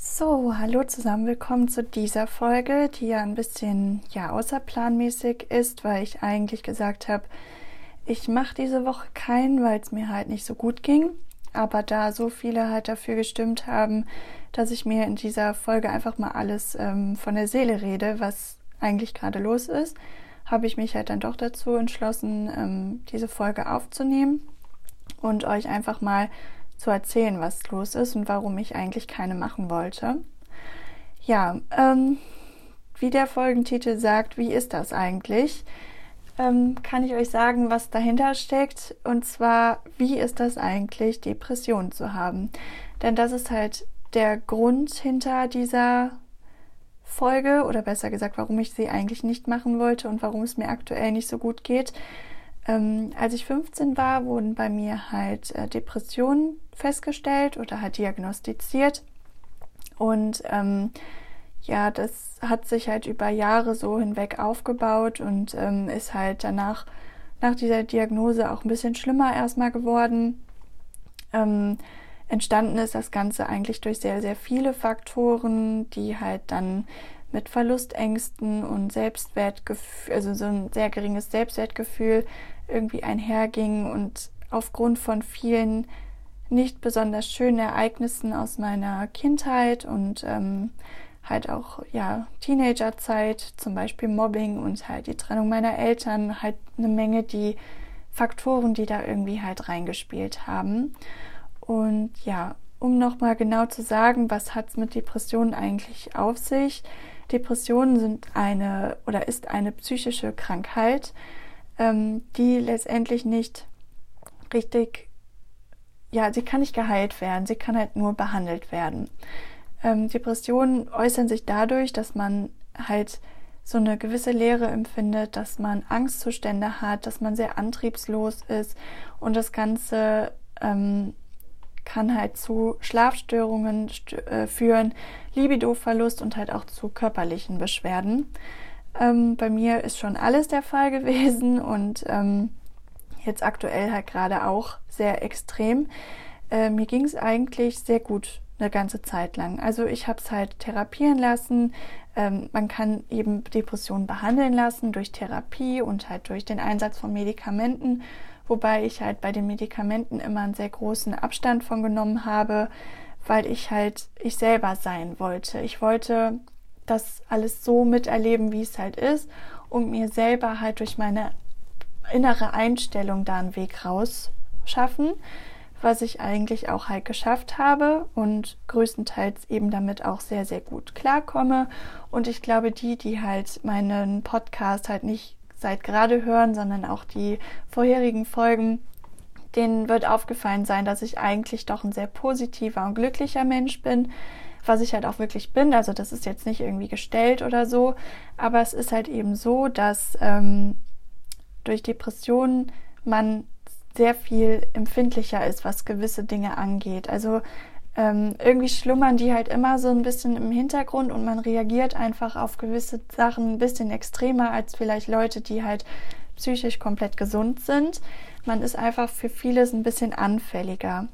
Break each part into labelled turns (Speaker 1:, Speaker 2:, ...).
Speaker 1: So, hallo zusammen, willkommen zu dieser Folge, die ja ein bisschen ja außerplanmäßig ist, weil ich eigentlich gesagt habe, ich mache diese Woche keinen, weil es mir halt nicht so gut ging. Aber da so viele halt dafür gestimmt haben, dass ich mir in dieser Folge einfach mal alles ähm, von der Seele rede, was eigentlich gerade los ist, habe ich mich halt dann doch dazu entschlossen, ähm, diese Folge aufzunehmen und euch einfach mal zu erzählen, was los ist und warum ich eigentlich keine machen wollte. Ja, ähm, wie der Folgentitel sagt, wie ist das eigentlich? Ähm, kann ich euch sagen, was dahinter steckt. Und zwar, wie ist das eigentlich, Depressionen zu haben? Denn das ist halt der Grund hinter dieser Folge oder besser gesagt, warum ich sie eigentlich nicht machen wollte und warum es mir aktuell nicht so gut geht. Ähm, als ich 15 war, wurden bei mir halt äh, Depressionen festgestellt oder halt diagnostiziert. Und ähm, ja, das hat sich halt über Jahre so hinweg aufgebaut und ähm, ist halt danach, nach dieser Diagnose auch ein bisschen schlimmer erstmal geworden. Ähm, entstanden ist das Ganze eigentlich durch sehr, sehr viele Faktoren, die halt dann mit Verlustängsten und Selbstwertgefühl, also so ein sehr geringes Selbstwertgefühl irgendwie einherging und aufgrund von vielen nicht besonders schönen Ereignissen aus meiner Kindheit und ähm, halt auch ja Teenagerzeit, zum Beispiel Mobbing und halt die Trennung meiner Eltern, halt eine Menge die Faktoren, die da irgendwie halt reingespielt haben. Und ja, um nochmal genau zu sagen, was hat es mit Depressionen eigentlich auf sich? Depressionen sind eine oder ist eine psychische Krankheit, ähm, die letztendlich nicht richtig, ja, sie kann nicht geheilt werden, sie kann halt nur behandelt werden. Ähm, Depressionen äußern sich dadurch, dass man halt so eine gewisse Leere empfindet, dass man Angstzustände hat, dass man sehr antriebslos ist und das Ganze ähm, kann halt zu Schlafstörungen st äh, führen, Libidoverlust und halt auch zu körperlichen Beschwerden. Ähm, bei mir ist schon alles der Fall gewesen und ähm, jetzt aktuell halt gerade auch sehr extrem. Äh, mir ging es eigentlich sehr gut eine ganze Zeit lang. Also ich habe es halt therapieren lassen. Ähm, man kann eben Depressionen behandeln lassen durch Therapie und halt durch den Einsatz von Medikamenten, wobei ich halt bei den Medikamenten immer einen sehr großen Abstand von genommen habe, weil ich halt ich selber sein wollte. Ich wollte das alles so miterleben, wie es halt ist und mir selber halt durch meine innere Einstellung da einen Weg raus schaffen, was ich eigentlich auch halt geschafft habe und größtenteils eben damit auch sehr, sehr gut klarkomme. Und ich glaube, die, die halt meinen Podcast halt nicht seit gerade hören, sondern auch die vorherigen Folgen, denen wird aufgefallen sein, dass ich eigentlich doch ein sehr positiver und glücklicher Mensch bin was ich halt auch wirklich bin. Also das ist jetzt nicht irgendwie gestellt oder so, aber es ist halt eben so, dass ähm, durch Depressionen man sehr viel empfindlicher ist, was gewisse Dinge angeht. Also ähm, irgendwie schlummern die halt immer so ein bisschen im Hintergrund und man reagiert einfach auf gewisse Sachen ein bisschen extremer als vielleicht Leute, die halt psychisch komplett gesund sind. Man ist einfach für vieles ein bisschen anfälliger.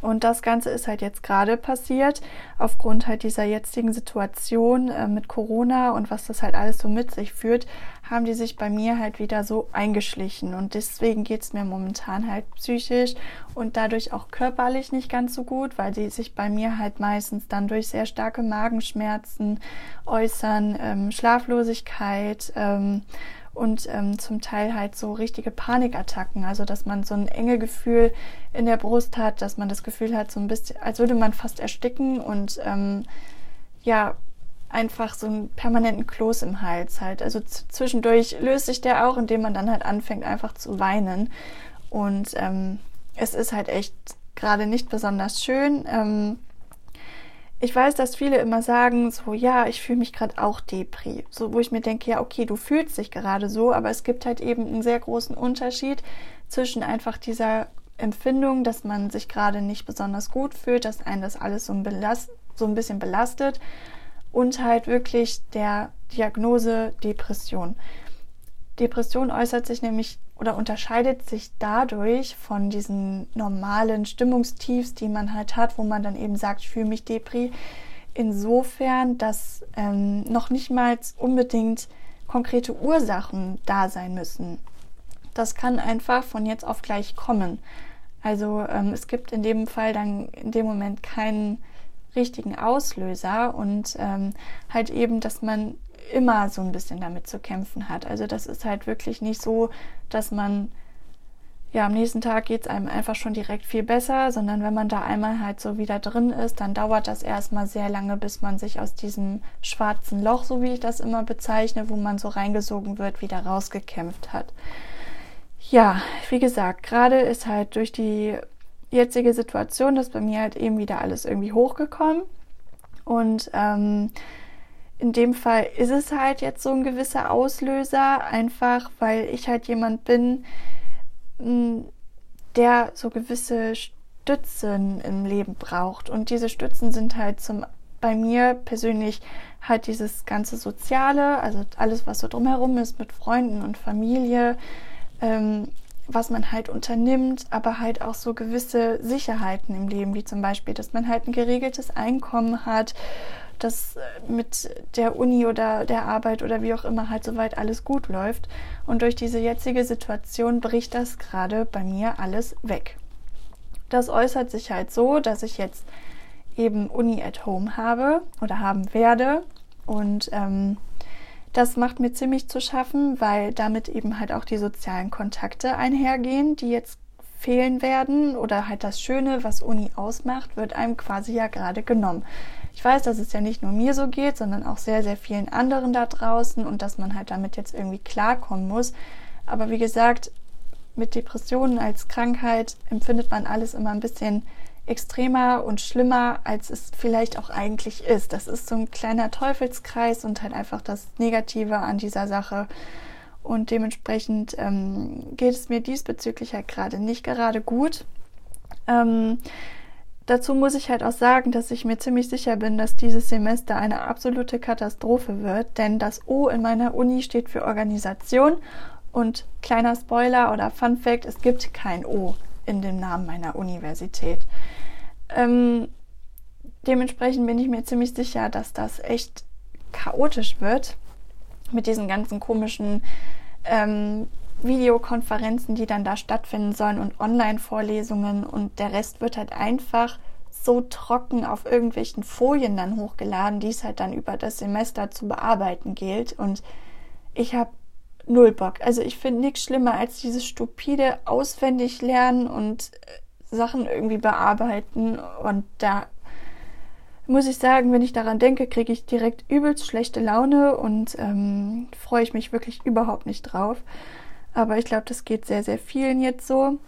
Speaker 1: Und das Ganze ist halt jetzt gerade passiert, aufgrund halt dieser jetzigen Situation äh, mit Corona und was das halt alles so mit sich führt, haben die sich bei mir halt wieder so eingeschlichen. Und deswegen geht's mir momentan halt psychisch und dadurch auch körperlich nicht ganz so gut, weil die sich bei mir halt meistens dann durch sehr starke Magenschmerzen äußern, ähm, Schlaflosigkeit, ähm, und ähm, zum Teil halt so richtige Panikattacken, also dass man so ein enge Gefühl in der Brust hat, dass man das Gefühl hat, so ein bisschen, als würde man fast ersticken und ähm, ja, einfach so einen permanenten Kloß im Hals halt. Also zwischendurch löst sich der auch, indem man dann halt anfängt einfach zu weinen. Und ähm, es ist halt echt gerade nicht besonders schön. Ähm, ich weiß, dass viele immer sagen, so ja, ich fühle mich gerade auch Depri. So, wo ich mir denke, ja, okay, du fühlst dich gerade so, aber es gibt halt eben einen sehr großen Unterschied zwischen einfach dieser Empfindung, dass man sich gerade nicht besonders gut fühlt, dass einen das alles so ein, belast so ein bisschen belastet und halt wirklich der Diagnose Depression. Depression äußert sich nämlich oder unterscheidet sich dadurch von diesen normalen Stimmungstiefs, die man halt hat, wo man dann eben sagt, ich fühle mich Depri, insofern, dass ähm, noch nicht mal unbedingt konkrete Ursachen da sein müssen. Das kann einfach von jetzt auf gleich kommen. Also ähm, es gibt in dem Fall dann in dem Moment keinen richtigen Auslöser und ähm, halt eben, dass man immer so ein bisschen damit zu kämpfen hat. Also das ist halt wirklich nicht so, dass man ja, am nächsten Tag geht es einem einfach schon direkt viel besser, sondern wenn man da einmal halt so wieder drin ist, dann dauert das erstmal sehr lange, bis man sich aus diesem schwarzen Loch, so wie ich das immer bezeichne, wo man so reingesogen wird, wieder rausgekämpft hat. Ja, wie gesagt, gerade ist halt durch die jetzige Situation, dass bei mir halt eben wieder alles irgendwie hochgekommen und ähm, in dem Fall ist es halt jetzt so ein gewisser Auslöser, einfach weil ich halt jemand bin, der so gewisse Stützen im Leben braucht. Und diese Stützen sind halt zum, bei mir persönlich halt dieses ganze Soziale, also alles, was so drumherum ist mit Freunden und Familie, ähm, was man halt unternimmt, aber halt auch so gewisse Sicherheiten im Leben, wie zum Beispiel, dass man halt ein geregeltes Einkommen hat dass äh, mit der Uni oder der Arbeit oder wie auch immer halt soweit alles gut läuft. Und durch diese jetzige Situation bricht das gerade bei mir alles weg. Das äußert sich halt so, dass ich jetzt eben Uni at Home habe oder haben werde. Und ähm, das macht mir ziemlich zu schaffen, weil damit eben halt auch die sozialen Kontakte einhergehen, die jetzt fehlen werden oder halt das Schöne, was Uni ausmacht, wird einem quasi ja gerade genommen. Ich weiß, dass es ja nicht nur mir so geht, sondern auch sehr, sehr vielen anderen da draußen und dass man halt damit jetzt irgendwie klarkommen muss. Aber wie gesagt, mit Depressionen als Krankheit empfindet man alles immer ein bisschen extremer und schlimmer, als es vielleicht auch eigentlich ist. Das ist so ein kleiner Teufelskreis und halt einfach das Negative an dieser Sache. Und dementsprechend ähm, geht es mir diesbezüglich halt gerade nicht gerade gut. Ähm, Dazu muss ich halt auch sagen, dass ich mir ziemlich sicher bin, dass dieses Semester eine absolute Katastrophe wird, denn das O in meiner Uni steht für Organisation und kleiner Spoiler oder Fun Fact, es gibt kein O in dem Namen meiner Universität. Ähm, dementsprechend bin ich mir ziemlich sicher, dass das echt chaotisch wird mit diesen ganzen komischen ähm, Videokonferenzen, die dann da stattfinden sollen und Online-Vorlesungen und der Rest wird halt einfach so trocken auf irgendwelchen Folien dann hochgeladen, die es halt dann über das Semester zu bearbeiten gilt und ich habe null Bock. Also ich finde nichts schlimmer als dieses stupide auswendig lernen und äh, Sachen irgendwie bearbeiten und da muss ich sagen, wenn ich daran denke, kriege ich direkt übelst schlechte Laune und ähm, freue ich mich wirklich überhaupt nicht drauf. Aber ich glaube, das geht sehr, sehr vielen jetzt so.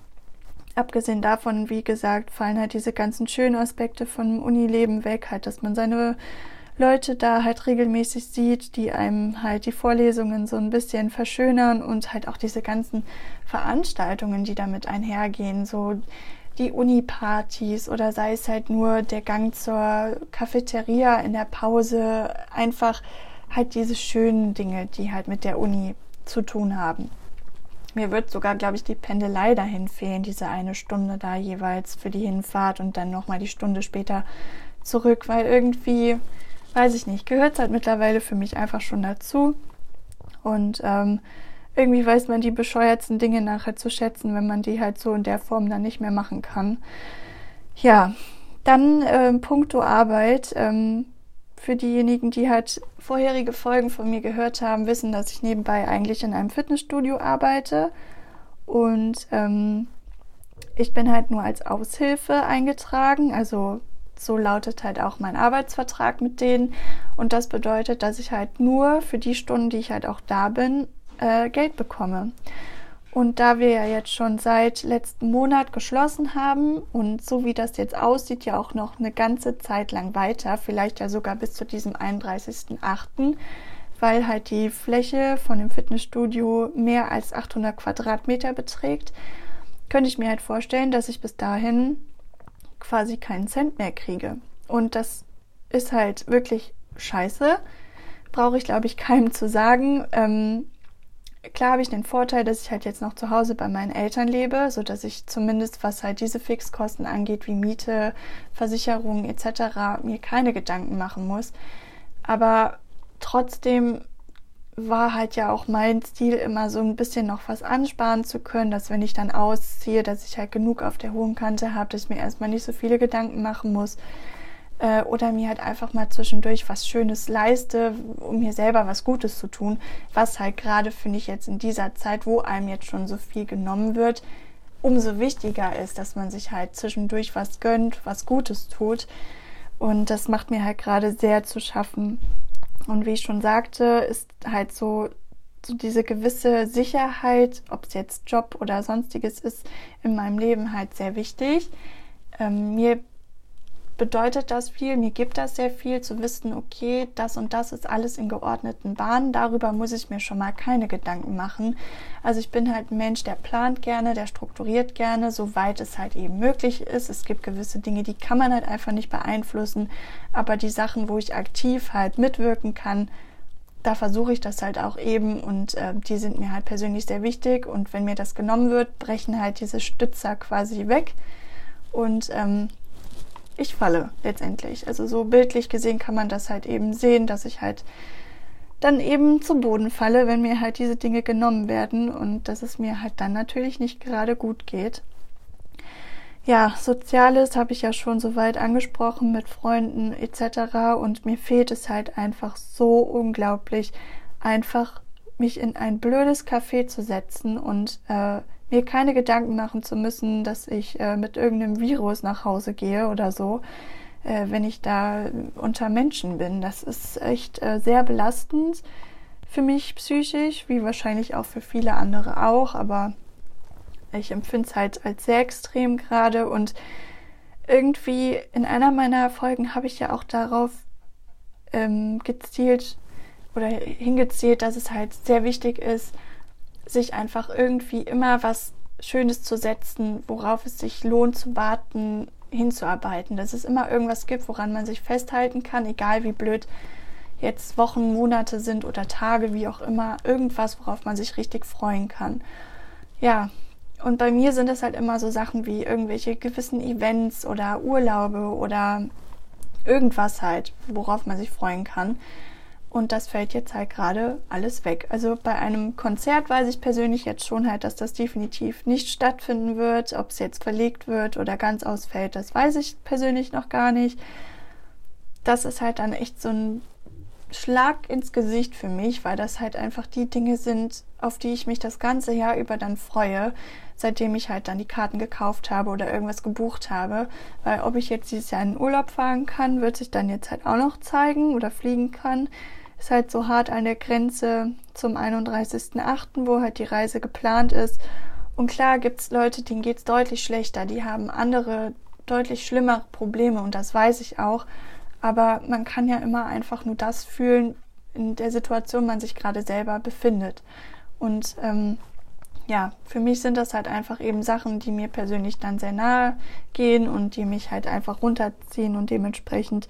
Speaker 1: Abgesehen davon, wie gesagt, fallen halt diese ganzen schönen Aspekte vom Unileben weg, halt, dass man seine Leute da halt regelmäßig sieht, die einem halt die Vorlesungen so ein bisschen verschönern und halt auch diese ganzen Veranstaltungen, die damit einhergehen, so die Uni-Partys oder sei es halt nur der Gang zur Cafeteria in der Pause, einfach halt diese schönen Dinge, die halt mit der Uni zu tun haben. Mir wird sogar, glaube ich, die Pendelei dahin fehlen, diese eine Stunde da jeweils für die Hinfahrt und dann nochmal die Stunde später zurück, weil irgendwie, weiß ich nicht, gehört es halt mittlerweile für mich einfach schon dazu. Und ähm, irgendwie weiß man die bescheuertsten Dinge nachher zu schätzen, wenn man die halt so in der Form dann nicht mehr machen kann. Ja, dann äh, puncto Arbeit. Ähm, für diejenigen, die halt vorherige Folgen von mir gehört haben, wissen, dass ich nebenbei eigentlich in einem Fitnessstudio arbeite. Und ähm, ich bin halt nur als Aushilfe eingetragen. Also so lautet halt auch mein Arbeitsvertrag mit denen. Und das bedeutet, dass ich halt nur für die Stunden, die ich halt auch da bin, äh, Geld bekomme. Und da wir ja jetzt schon seit letzten Monat geschlossen haben und so wie das jetzt aussieht, ja auch noch eine ganze Zeit lang weiter, vielleicht ja sogar bis zu diesem 31.8., weil halt die Fläche von dem Fitnessstudio mehr als 800 Quadratmeter beträgt, könnte ich mir halt vorstellen, dass ich bis dahin quasi keinen Cent mehr kriege. Und das ist halt wirklich scheiße. Brauche ich, glaube ich, keinem zu sagen. Ähm, klar habe ich den Vorteil, dass ich halt jetzt noch zu Hause bei meinen Eltern lebe, so dass ich zumindest was halt diese Fixkosten angeht, wie Miete, Versicherung etc., mir keine Gedanken machen muss. Aber trotzdem war halt ja auch mein Stil immer so ein bisschen noch was ansparen zu können, dass wenn ich dann ausziehe, dass ich halt genug auf der hohen Kante habe, dass ich mir erstmal nicht so viele Gedanken machen muss äh, oder mir halt einfach mal zwischendurch was Schönes leiste, um mir selber was Gutes zu tun, was halt gerade finde ich jetzt in dieser Zeit, wo einem jetzt schon so viel genommen wird, umso wichtiger ist, dass man sich halt zwischendurch was gönnt, was Gutes tut. Und das macht mir halt gerade sehr zu schaffen. Und wie ich schon sagte, ist halt so, so diese gewisse Sicherheit, ob es jetzt Job oder sonstiges ist, in meinem Leben halt sehr wichtig. Ähm, mir bedeutet das viel, mir gibt das sehr viel zu wissen, okay, das und das ist alles in geordneten Bahnen, darüber muss ich mir schon mal keine Gedanken machen. Also ich bin halt ein Mensch, der plant gerne, der strukturiert gerne, soweit es halt eben möglich ist. Es gibt gewisse Dinge, die kann man halt einfach nicht beeinflussen, aber die Sachen, wo ich aktiv halt mitwirken kann, da versuche ich das halt auch eben. Und äh, die sind mir halt persönlich sehr wichtig. Und wenn mir das genommen wird, brechen halt diese Stützer quasi weg. Und ähm, ich falle letztendlich. Also so bildlich gesehen kann man das halt eben sehen, dass ich halt dann eben zu Boden falle, wenn mir halt diese Dinge genommen werden und dass es mir halt dann natürlich nicht gerade gut geht. Ja, Soziales habe ich ja schon soweit angesprochen mit Freunden etc. Und mir fehlt es halt einfach so unglaublich, einfach mich in ein blödes Café zu setzen und äh, mir keine Gedanken machen zu müssen, dass ich äh, mit irgendeinem Virus nach Hause gehe oder so, äh, wenn ich da unter Menschen bin. Das ist echt äh, sehr belastend für mich psychisch, wie wahrscheinlich auch für viele andere auch, aber ich empfinde es halt als sehr extrem gerade und irgendwie in einer meiner Folgen habe ich ja auch darauf ähm, gezielt oder hingezielt, dass es halt sehr wichtig ist, sich einfach irgendwie immer was Schönes zu setzen, worauf es sich lohnt zu warten, hinzuarbeiten. Dass es immer irgendwas gibt, woran man sich festhalten kann, egal wie blöd jetzt Wochen, Monate sind oder Tage, wie auch immer. Irgendwas, worauf man sich richtig freuen kann. Ja, und bei mir sind es halt immer so Sachen wie irgendwelche gewissen Events oder Urlaube oder irgendwas halt, worauf man sich freuen kann. Und das fällt jetzt halt gerade alles weg. Also bei einem Konzert weiß ich persönlich jetzt schon halt, dass das definitiv nicht stattfinden wird. Ob es jetzt verlegt wird oder ganz ausfällt, das weiß ich persönlich noch gar nicht. Das ist halt dann echt so ein Schlag ins Gesicht für mich, weil das halt einfach die Dinge sind, auf die ich mich das ganze Jahr über dann freue, seitdem ich halt dann die Karten gekauft habe oder irgendwas gebucht habe. Weil ob ich jetzt dieses Jahr in den Urlaub fahren kann, wird sich dann jetzt halt auch noch zeigen oder fliegen kann ist halt so hart an der Grenze zum 31.08., wo halt die Reise geplant ist. Und klar gibt's Leute, denen geht's deutlich schlechter, die haben andere, deutlich schlimmere Probleme und das weiß ich auch. Aber man kann ja immer einfach nur das fühlen, in der Situation man sich gerade selber befindet. Und ähm, ja, für mich sind das halt einfach eben Sachen, die mir persönlich dann sehr nahe gehen und die mich halt einfach runterziehen und dementsprechend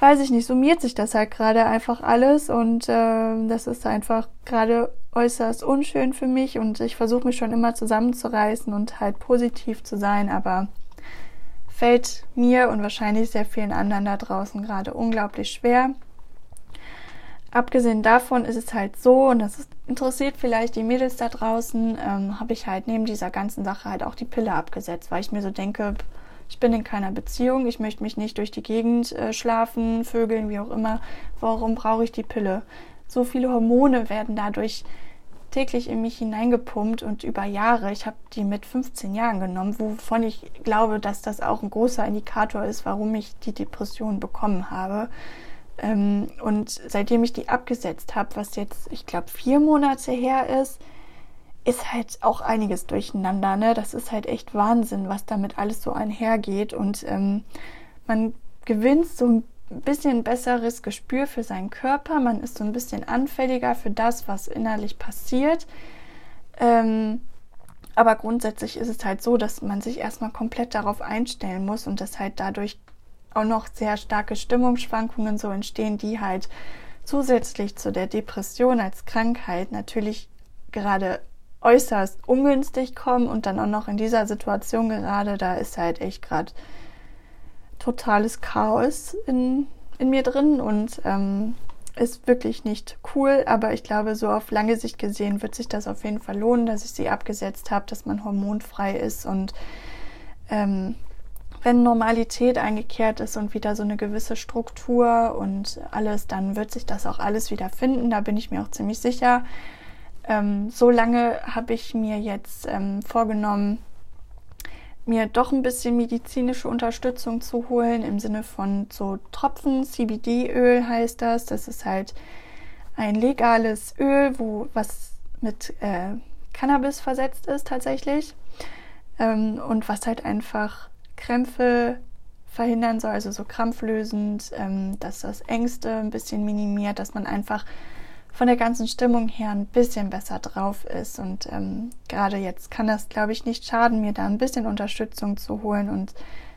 Speaker 1: weiß ich nicht, summiert sich das halt gerade einfach alles und äh, das ist einfach gerade äußerst unschön für mich und ich versuche mich schon immer zusammenzureißen und halt positiv zu sein, aber fällt mir und wahrscheinlich sehr vielen anderen da draußen gerade unglaublich schwer. Abgesehen davon ist es halt so, und das interessiert vielleicht die Mädels da draußen, ähm, habe ich halt neben dieser ganzen Sache halt auch die Pille abgesetzt, weil ich mir so denke, ich bin in keiner Beziehung, ich möchte mich nicht durch die Gegend äh, schlafen, vögeln, wie auch immer. Warum brauche ich die Pille? So viele Hormone werden dadurch täglich in mich hineingepumpt und über Jahre. Ich habe die mit 15 Jahren genommen, wovon ich glaube, dass das auch ein großer Indikator ist, warum ich die Depression bekommen habe. Ähm, und seitdem ich die abgesetzt habe, was jetzt, ich glaube, vier Monate her ist, ist halt auch einiges durcheinander. Ne? Das ist halt echt Wahnsinn, was damit alles so einhergeht. Und ähm, man gewinnt so ein bisschen besseres Gespür für seinen Körper. Man ist so ein bisschen anfälliger für das, was innerlich passiert. Ähm, aber grundsätzlich ist es halt so, dass man sich erstmal komplett darauf einstellen muss und dass halt dadurch auch noch sehr starke Stimmungsschwankungen so entstehen, die halt zusätzlich zu der Depression als Krankheit natürlich gerade äußerst ungünstig kommen und dann auch noch in dieser Situation gerade, da ist halt echt gerade totales Chaos in, in mir drin und ähm, ist wirklich nicht cool, aber ich glaube, so auf lange Sicht gesehen wird sich das auf jeden Fall lohnen, dass ich sie abgesetzt habe, dass man hormonfrei ist und ähm, wenn Normalität eingekehrt ist und wieder so eine gewisse Struktur und alles, dann wird sich das auch alles wieder finden. Da bin ich mir auch ziemlich sicher. Ähm, so lange habe ich mir jetzt ähm, vorgenommen, mir doch ein bisschen medizinische Unterstützung zu holen im Sinne von so Tropfen, CBD-Öl heißt das. Das ist halt ein legales Öl, wo was mit äh, Cannabis versetzt ist tatsächlich ähm, und was halt einfach Krämpfe verhindern soll, also so krampflösend, ähm, dass das Ängste ein bisschen minimiert, dass man einfach von der ganzen Stimmung her ein bisschen besser drauf ist. Und ähm, gerade jetzt kann das, glaube ich, nicht schaden, mir da ein bisschen Unterstützung zu holen. Und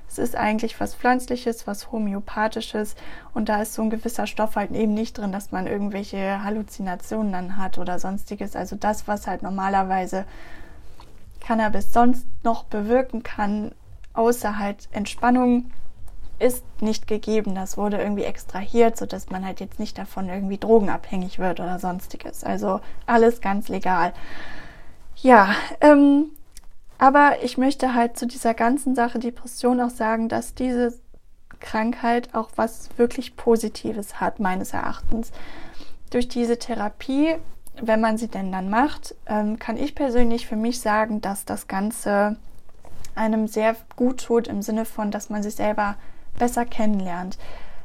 Speaker 1: es ist eigentlich was Pflanzliches, was Homöopathisches. Und da ist so ein gewisser Stoff halt eben nicht drin, dass man irgendwelche Halluzinationen dann hat oder sonstiges. Also das, was halt normalerweise Cannabis sonst noch bewirken kann, außer halt Entspannung ist nicht gegeben. Das wurde irgendwie extrahiert, sodass man halt jetzt nicht davon irgendwie drogenabhängig wird oder sonstiges. Also alles ganz legal. Ja, ähm, aber ich möchte halt zu dieser ganzen Sache Depression auch sagen, dass diese Krankheit auch was wirklich Positives hat, meines Erachtens. Durch diese Therapie, wenn man sie denn dann macht, ähm, kann ich persönlich für mich sagen, dass das Ganze einem sehr gut tut im Sinne von, dass man sich selber besser kennenlernt.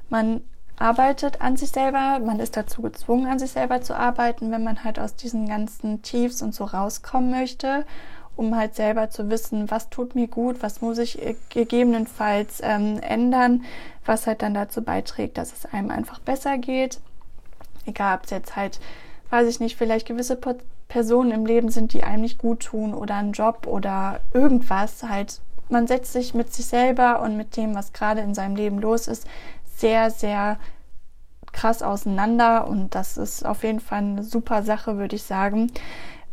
Speaker 1: Man arbeitet an sich selber, man ist dazu gezwungen, an sich selber zu arbeiten, wenn man halt aus diesen ganzen Tiefs und so rauskommen möchte, um halt selber zu wissen, was tut mir gut, was muss ich gegebenenfalls ähm, ändern, was halt dann dazu beiträgt, dass es einem einfach besser geht. Egal, ob es jetzt halt, weiß ich nicht, vielleicht gewisse Personen im Leben sind, die einem nicht gut tun oder ein Job oder irgendwas halt man setzt sich mit sich selber und mit dem, was gerade in seinem Leben los ist, sehr, sehr krass auseinander und das ist auf jeden Fall eine super Sache, würde ich sagen.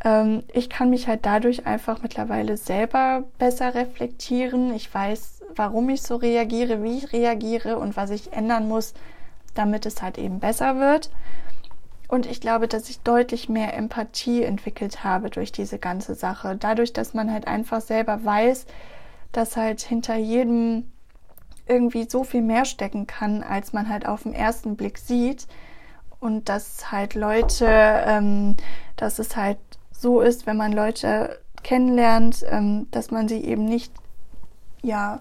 Speaker 1: Ähm, ich kann mich halt dadurch einfach mittlerweile selber besser reflektieren. Ich weiß, warum ich so reagiere, wie ich reagiere und was ich ändern muss, damit es halt eben besser wird. Und ich glaube, dass ich deutlich mehr Empathie entwickelt habe durch diese ganze Sache. Dadurch, dass man halt einfach selber weiß, dass halt hinter jedem irgendwie so viel mehr stecken kann, als man halt auf den ersten Blick sieht. Und dass halt Leute, ähm, dass es halt so ist, wenn man Leute kennenlernt, ähm, dass man sie eben nicht ja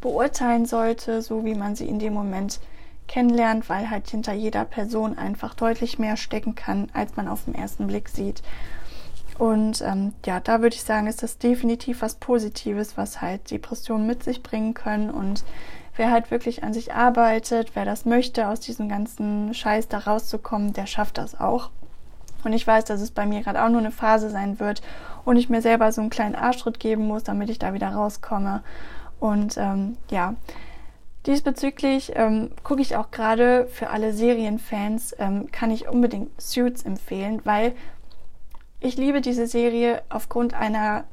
Speaker 1: beurteilen sollte, so wie man sie in dem Moment kennenlernt, weil halt hinter jeder Person einfach deutlich mehr stecken kann, als man auf den ersten Blick sieht. Und ähm, ja, da würde ich sagen, ist das definitiv was Positives, was halt Depressionen mit sich bringen können. Und wer halt wirklich an sich arbeitet, wer das möchte, aus diesem ganzen Scheiß da rauszukommen, der schafft das auch. Und ich weiß, dass es bei mir gerade auch nur eine Phase sein wird und ich mir selber so einen kleinen Arschtritt geben muss, damit ich da wieder rauskomme. Und ähm, ja, diesbezüglich ähm, gucke ich auch gerade für alle Serienfans, ähm, kann ich unbedingt Suits empfehlen, weil ich liebe diese Serie aufgrund einer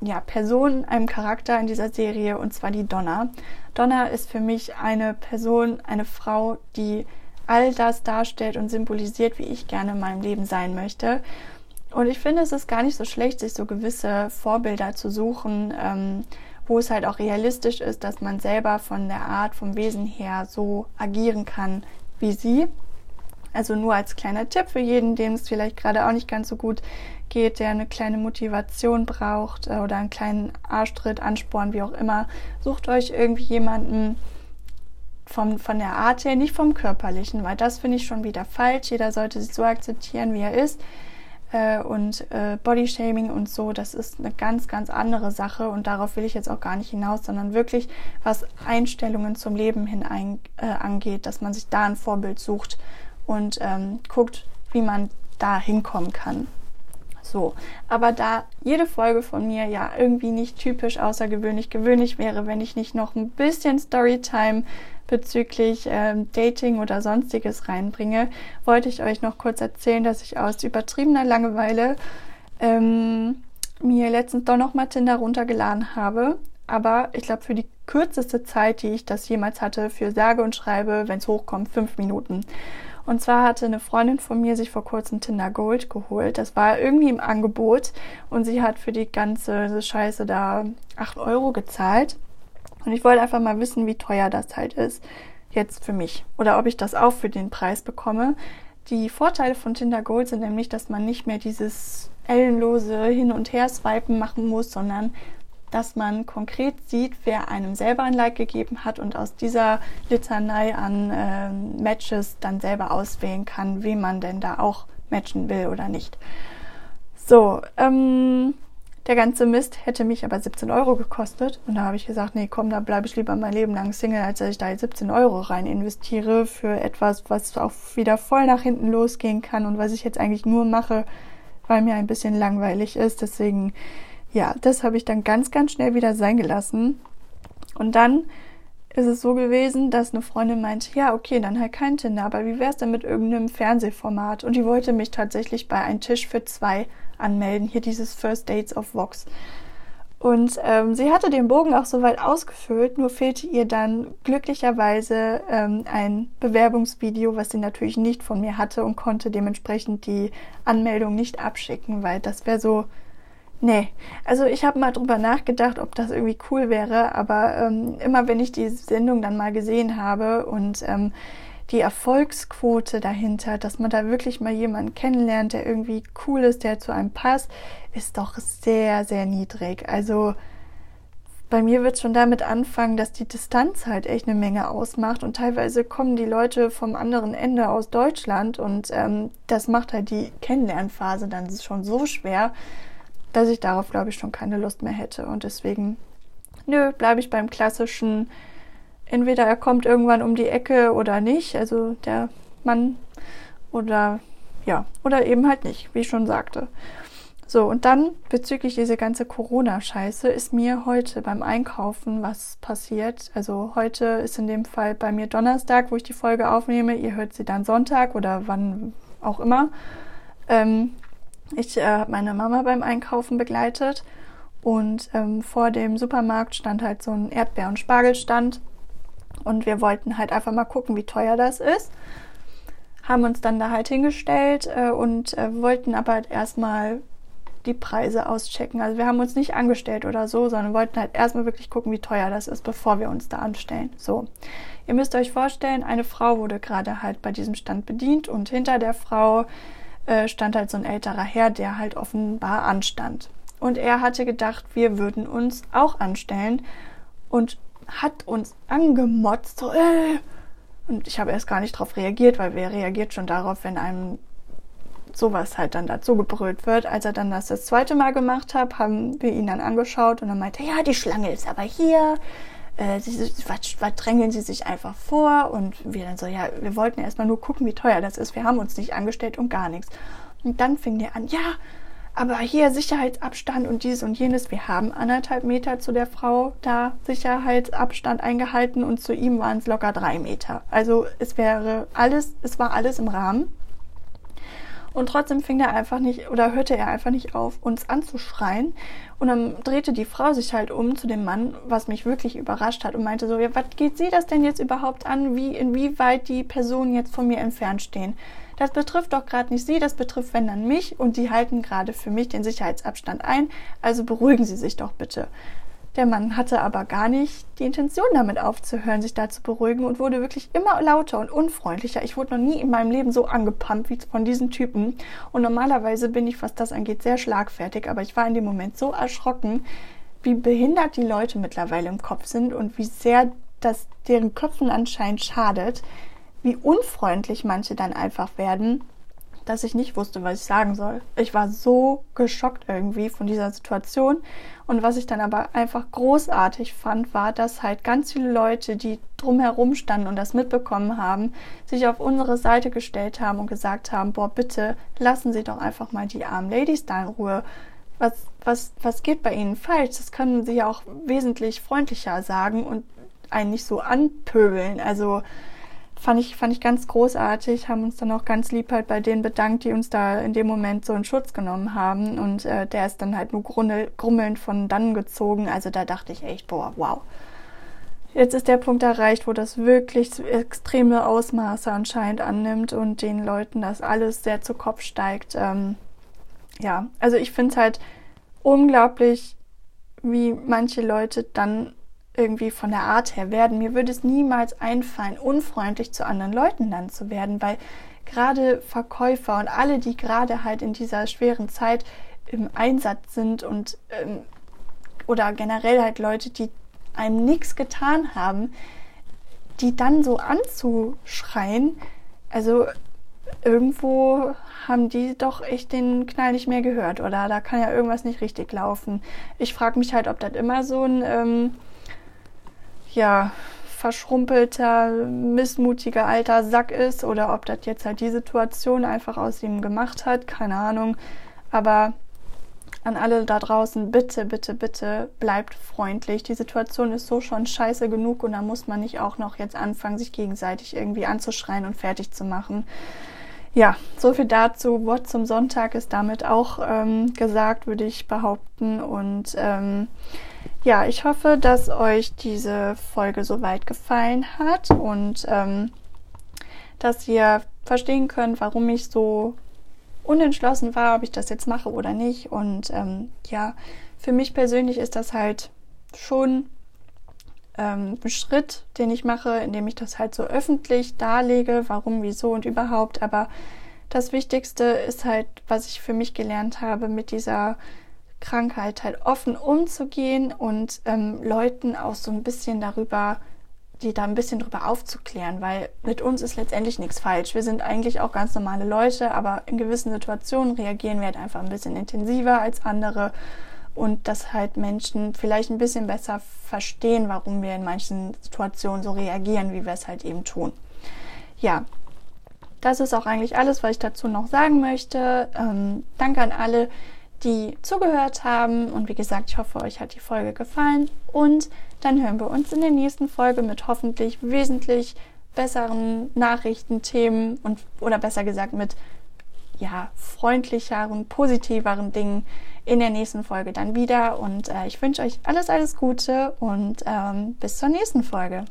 Speaker 1: ja, Person, einem Charakter in dieser Serie, und zwar die Donna. Donna ist für mich eine Person, eine Frau, die all das darstellt und symbolisiert, wie ich gerne in meinem Leben sein möchte. Und ich finde, es ist gar nicht so schlecht, sich so gewisse Vorbilder zu suchen, ähm, wo es halt auch realistisch ist, dass man selber von der Art, vom Wesen her so agieren kann wie sie. Also nur als kleiner Tipp für jeden, dem es vielleicht gerade auch nicht ganz so gut geht, der eine kleine Motivation braucht äh, oder einen kleinen Arschtritt, Ansporn, wie auch immer. Sucht euch irgendwie jemanden vom, von der Art her, nicht vom körperlichen, weil das finde ich schon wieder falsch. Jeder sollte sich so akzeptieren, wie er ist. Äh, und äh, Bodyshaming und so, das ist eine ganz, ganz andere Sache und darauf will ich jetzt auch gar nicht hinaus, sondern wirklich, was Einstellungen zum Leben hin äh, angeht, dass man sich da ein Vorbild sucht und ähm, guckt, wie man da hinkommen kann. So, aber da jede Folge von mir ja irgendwie nicht typisch außergewöhnlich gewöhnlich wäre, wenn ich nicht noch ein bisschen Storytime bezüglich ähm, Dating oder sonstiges reinbringe, wollte ich euch noch kurz erzählen, dass ich aus übertriebener Langeweile ähm, mir letztens doch noch mal Tinder runtergeladen habe. Aber ich glaube, für die kürzeste Zeit, die ich das jemals hatte, für sage und schreibe, wenn es hochkommt, fünf Minuten. Und zwar hatte eine Freundin von mir sich vor kurzem Tinder Gold geholt. Das war irgendwie im Angebot und sie hat für die ganze Scheiße da acht Euro gezahlt. Und ich wollte einfach mal wissen, wie teuer das halt ist. Jetzt für mich. Oder ob ich das auch für den Preis bekomme. Die Vorteile von Tinder Gold sind nämlich, dass man nicht mehr dieses ellenlose Hin- und Her-Swipen machen muss, sondern dass man konkret sieht, wer einem selber ein Like gegeben hat und aus dieser Litanei an äh, Matches dann selber auswählen kann, wem man denn da auch matchen will oder nicht. So, ähm, der ganze Mist hätte mich aber 17 Euro gekostet. Und da habe ich gesagt, nee, komm, da bleibe ich lieber mein Leben lang Single, als dass ich da 17 Euro rein investiere für etwas, was auch wieder voll nach hinten losgehen kann und was ich jetzt eigentlich nur mache, weil mir ein bisschen langweilig ist. Deswegen ja, das habe ich dann ganz, ganz schnell wieder sein gelassen. Und dann ist es so gewesen, dass eine Freundin meinte, ja, okay, dann halt kein Tinder, aber wie wär's denn mit irgendeinem Fernsehformat? Und die wollte mich tatsächlich bei einem Tisch für zwei anmelden, hier dieses First Dates of Vox. Und ähm, sie hatte den Bogen auch soweit ausgefüllt, nur fehlte ihr dann glücklicherweise ähm, ein Bewerbungsvideo, was sie natürlich nicht von mir hatte und konnte dementsprechend die Anmeldung nicht abschicken, weil das wäre so Nee, also ich habe mal drüber nachgedacht, ob das irgendwie cool wäre, aber ähm, immer wenn ich die Sendung dann mal gesehen habe und ähm, die Erfolgsquote dahinter, dass man da wirklich mal jemanden kennenlernt, der irgendwie cool ist, der zu einem passt, ist doch sehr, sehr niedrig. Also bei mir wird schon damit anfangen, dass die Distanz halt echt eine Menge ausmacht und teilweise kommen die Leute vom anderen Ende aus Deutschland und ähm, das macht halt die Kennenlernphase dann schon so schwer dass ich darauf, glaube ich, schon keine Lust mehr hätte. Und deswegen, nö, bleibe ich beim klassischen, entweder er kommt irgendwann um die Ecke oder nicht, also der Mann, oder ja, oder eben halt nicht, wie ich schon sagte. So, und dann bezüglich dieser ganze Corona-Scheiße ist mir heute beim Einkaufen was passiert. Also heute ist in dem Fall bei mir Donnerstag, wo ich die Folge aufnehme. Ihr hört sie dann Sonntag oder wann auch immer. Ähm, ich äh, habe meine Mama beim Einkaufen begleitet und ähm, vor dem Supermarkt stand halt so ein Erdbeer- und Spargelstand und wir wollten halt einfach mal gucken, wie teuer das ist. Haben uns dann da halt hingestellt äh, und äh, wollten aber halt erstmal die Preise auschecken. Also wir haben uns nicht angestellt oder so, sondern wollten halt erstmal wirklich gucken, wie teuer das ist, bevor wir uns da anstellen. So. Ihr müsst euch vorstellen, eine Frau wurde gerade halt bei diesem Stand bedient und hinter der Frau äh, stand halt so ein älterer Herr, der halt offenbar anstand. Und er hatte gedacht, wir würden uns auch anstellen und hat uns angemotzt, so, äh. Und ich habe erst gar nicht darauf reagiert, weil wer reagiert schon darauf, wenn einem sowas halt dann dazu gebrüllt wird. Als er dann das das zweite Mal gemacht hat, haben wir ihn dann angeschaut und dann meinte, ja, die Schlange ist aber hier, äh, was, was drängeln Sie sich einfach vor? Und wir dann so, ja, wir wollten erstmal nur gucken, wie teuer das ist. Wir haben uns nicht angestellt und gar nichts. Und dann fing der an, ja, aber hier Sicherheitsabstand und dies und jenes. Wir haben anderthalb Meter zu der Frau da Sicherheitsabstand eingehalten und zu ihm waren es locker drei Meter. Also es wäre alles, es war alles im Rahmen. Und trotzdem fing er einfach nicht oder hörte er einfach nicht auf, uns anzuschreien. Und dann drehte die Frau sich halt um zu dem Mann, was mich wirklich überrascht hat und meinte so, ja, was geht sie das denn jetzt überhaupt an, wie, inwieweit die Personen jetzt von mir entfernt stehen? Das betrifft doch gerade nicht sie, das betrifft wenn dann mich und sie halten gerade für mich den Sicherheitsabstand ein, also beruhigen Sie sich doch bitte. Der Mann hatte aber gar nicht die Intention, damit aufzuhören, sich da zu beruhigen und wurde wirklich immer lauter und unfreundlicher. Ich wurde noch nie in meinem Leben so angepumpt wie von diesen Typen. Und normalerweise bin ich, was das angeht, sehr schlagfertig, aber ich war in dem Moment so erschrocken, wie behindert die Leute mittlerweile im Kopf sind und wie sehr das deren Köpfen anscheinend schadet, wie unfreundlich manche dann einfach werden dass ich nicht wusste, was ich sagen soll. Ich war so geschockt irgendwie von dieser Situation. Und was ich dann aber einfach großartig fand, war, dass halt ganz viele Leute, die drumherum standen und das mitbekommen haben, sich auf unsere Seite gestellt haben und gesagt haben, boah, bitte lassen Sie doch einfach mal die armen Ladies da in Ruhe. Was, was, was geht bei Ihnen falsch? Das können Sie ja auch wesentlich freundlicher sagen und einen nicht so anpöbeln. Also, fand ich, fand ich ganz großartig, haben uns dann auch ganz lieb halt bei denen bedankt, die uns da in dem Moment so in Schutz genommen haben. Und äh, der ist dann halt nur grummelnd von dann gezogen. Also da dachte ich echt, boah, wow. Jetzt ist der Punkt erreicht, wo das wirklich extreme Ausmaße anscheinend annimmt und den Leuten das alles sehr zu Kopf steigt. Ähm, ja, also ich finde es halt unglaublich, wie manche Leute dann irgendwie von der Art her werden. Mir würde es niemals einfallen, unfreundlich zu anderen Leuten dann zu werden, weil gerade Verkäufer und alle, die gerade halt in dieser schweren Zeit im Einsatz sind und ähm, oder generell halt Leute, die einem nichts getan haben, die dann so anzuschreien, also irgendwo haben die doch echt den Knall nicht mehr gehört oder da kann ja irgendwas nicht richtig laufen. Ich frage mich halt, ob das immer so ein ähm, ja, verschrumpelter, missmutiger alter Sack ist oder ob das jetzt halt die Situation einfach aus ihm gemacht hat, keine Ahnung. Aber an alle da draußen, bitte, bitte, bitte bleibt freundlich. Die Situation ist so schon scheiße genug und da muss man nicht auch noch jetzt anfangen, sich gegenseitig irgendwie anzuschreien und fertig zu machen. Ja, so viel dazu. Wort zum Sonntag ist damit auch ähm, gesagt, würde ich behaupten. Und ähm, ja, ich hoffe, dass euch diese Folge soweit gefallen hat und ähm, dass ihr verstehen könnt, warum ich so unentschlossen war, ob ich das jetzt mache oder nicht. Und ähm, ja, für mich persönlich ist das halt schon ähm, ein Schritt, den ich mache, indem ich das halt so öffentlich darlege, warum, wieso und überhaupt. Aber das Wichtigste ist halt, was ich für mich gelernt habe, mit dieser Krankheit halt offen umzugehen und ähm, Leuten auch so ein bisschen darüber, die da ein bisschen drüber aufzuklären, weil mit uns ist letztendlich nichts falsch. Wir sind eigentlich auch ganz normale Leute, aber in gewissen Situationen reagieren wir halt einfach ein bisschen intensiver als andere und dass halt Menschen vielleicht ein bisschen besser verstehen, warum wir in manchen Situationen so reagieren, wie wir es halt eben tun. Ja, das ist auch eigentlich alles, was ich dazu noch sagen möchte. Ähm, danke an alle, die zugehört haben. Und wie gesagt, ich hoffe, euch hat die Folge gefallen. Und dann hören wir uns in der nächsten Folge mit hoffentlich wesentlich besseren Nachrichten, Themen und oder besser gesagt mit ja freundlicheren, positiveren Dingen in der nächsten Folge dann wieder. Und äh, ich wünsche euch alles, alles Gute und ähm, bis zur nächsten Folge.